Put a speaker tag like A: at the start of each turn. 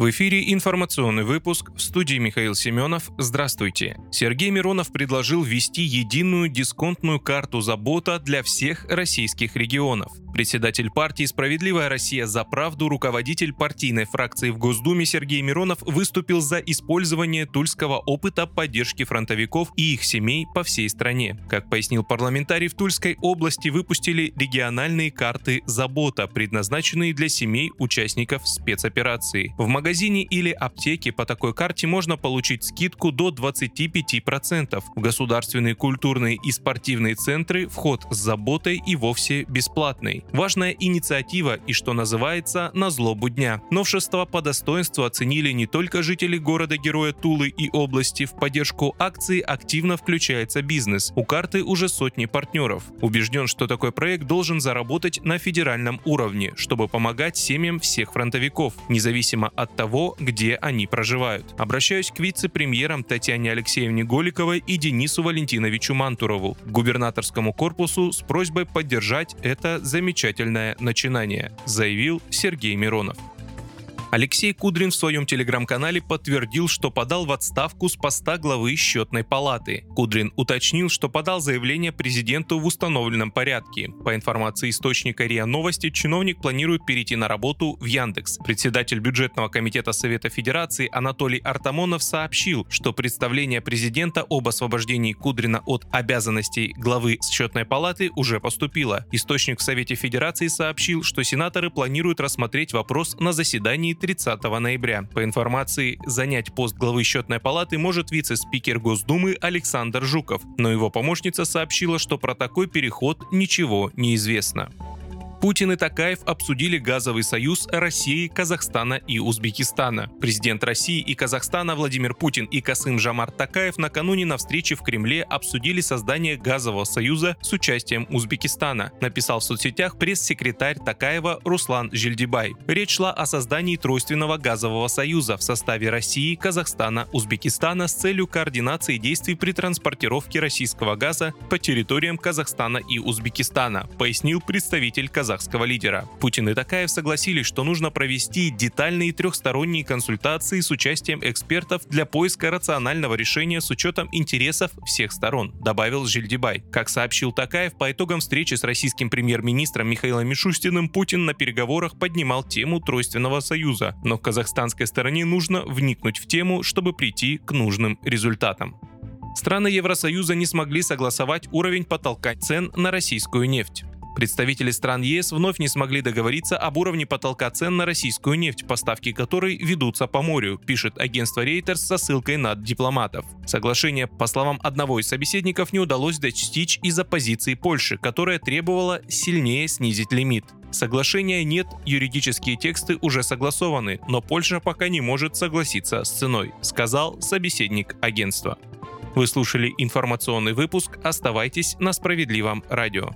A: В эфире информационный выпуск в студии Михаил Семенов. Здравствуйте. Сергей Миронов предложил ввести единую дисконтную карту забота для всех российских регионов. Председатель партии «Справедливая Россия за правду», руководитель партийной фракции в Госдуме Сергей Миронов выступил за использование тульского опыта поддержки фронтовиков и их семей по всей стране. Как пояснил парламентарий, в Тульской области выпустили региональные карты «Забота», предназначенные для семей участников спецоперации. В магазине или аптеке по такой карте можно получить скидку до 25%. В государственные культурные и спортивные центры вход с заботой и вовсе бесплатный. Важная инициатива и, что называется, на злобу дня. Новшество по достоинству оценили не только жители города-героя Тулы и области. В поддержку акции активно включается бизнес. У карты уже сотни партнеров. Убежден, что такой проект должен заработать на федеральном уровне, чтобы помогать семьям всех фронтовиков, независимо от того, где они проживают. Обращаюсь к вице-премьерам Татьяне Алексеевне Голиковой и Денису Валентиновичу Мантурову, губернаторскому корпусу с просьбой поддержать это замечательное замечательное начинание, заявил Сергей Миронов. Алексей Кудрин в своем телеграм-канале подтвердил, что подал в отставку с поста главы счетной палаты. Кудрин уточнил, что подал заявление президенту в установленном порядке. По информации источника РИА Новости, чиновник планирует перейти на работу в Яндекс. Председатель бюджетного комитета Совета Федерации Анатолий Артамонов сообщил, что представление президента об освобождении Кудрина от обязанностей главы счетной палаты уже поступило. Источник в Совете Федерации сообщил, что сенаторы планируют рассмотреть вопрос на заседании 30 ноября. По информации, занять пост главы счетной палаты может вице-спикер Госдумы Александр Жуков, но его помощница сообщила, что про такой переход ничего не известно. Путин и Такаев обсудили газовый союз России, Казахстана и Узбекистана. Президент России и Казахстана Владимир Путин и Касым Жамар Такаев накануне на встрече в Кремле обсудили создание газового союза с участием Узбекистана, написал в соцсетях пресс-секретарь Такаева Руслан Жильдибай. Речь шла о создании тройственного газового союза в составе России, Казахстана, Узбекистана с целью координации действий при транспортировке российского газа по территориям Казахстана и Узбекистана, пояснил представитель Казахстана казахского лидера. Путин и Такаев согласились, что нужно провести детальные трехсторонние консультации с участием экспертов для поиска рационального решения с учетом интересов всех сторон, добавил Жильдибай. Как сообщил Такаев, по итогам встречи с российским премьер-министром Михаилом Мишустиным Путин на переговорах поднимал тему Тройственного союза, но в казахстанской стороне нужно вникнуть в тему, чтобы прийти к нужным результатам. Страны Евросоюза не смогли согласовать уровень потолка цен на российскую нефть. Представители стран ЕС вновь не смогли договориться об уровне потолка цен на российскую нефть, поставки которой ведутся по морю, пишет агентство Reuters со ссылкой на дипломатов. Соглашение, по словам одного из собеседников, не удалось достичь из-за позиции Польши, которая требовала сильнее снизить лимит. Соглашения нет, юридические тексты уже согласованы, но Польша пока не может согласиться с ценой, сказал собеседник агентства. Вы слушали информационный выпуск. Оставайтесь на справедливом радио.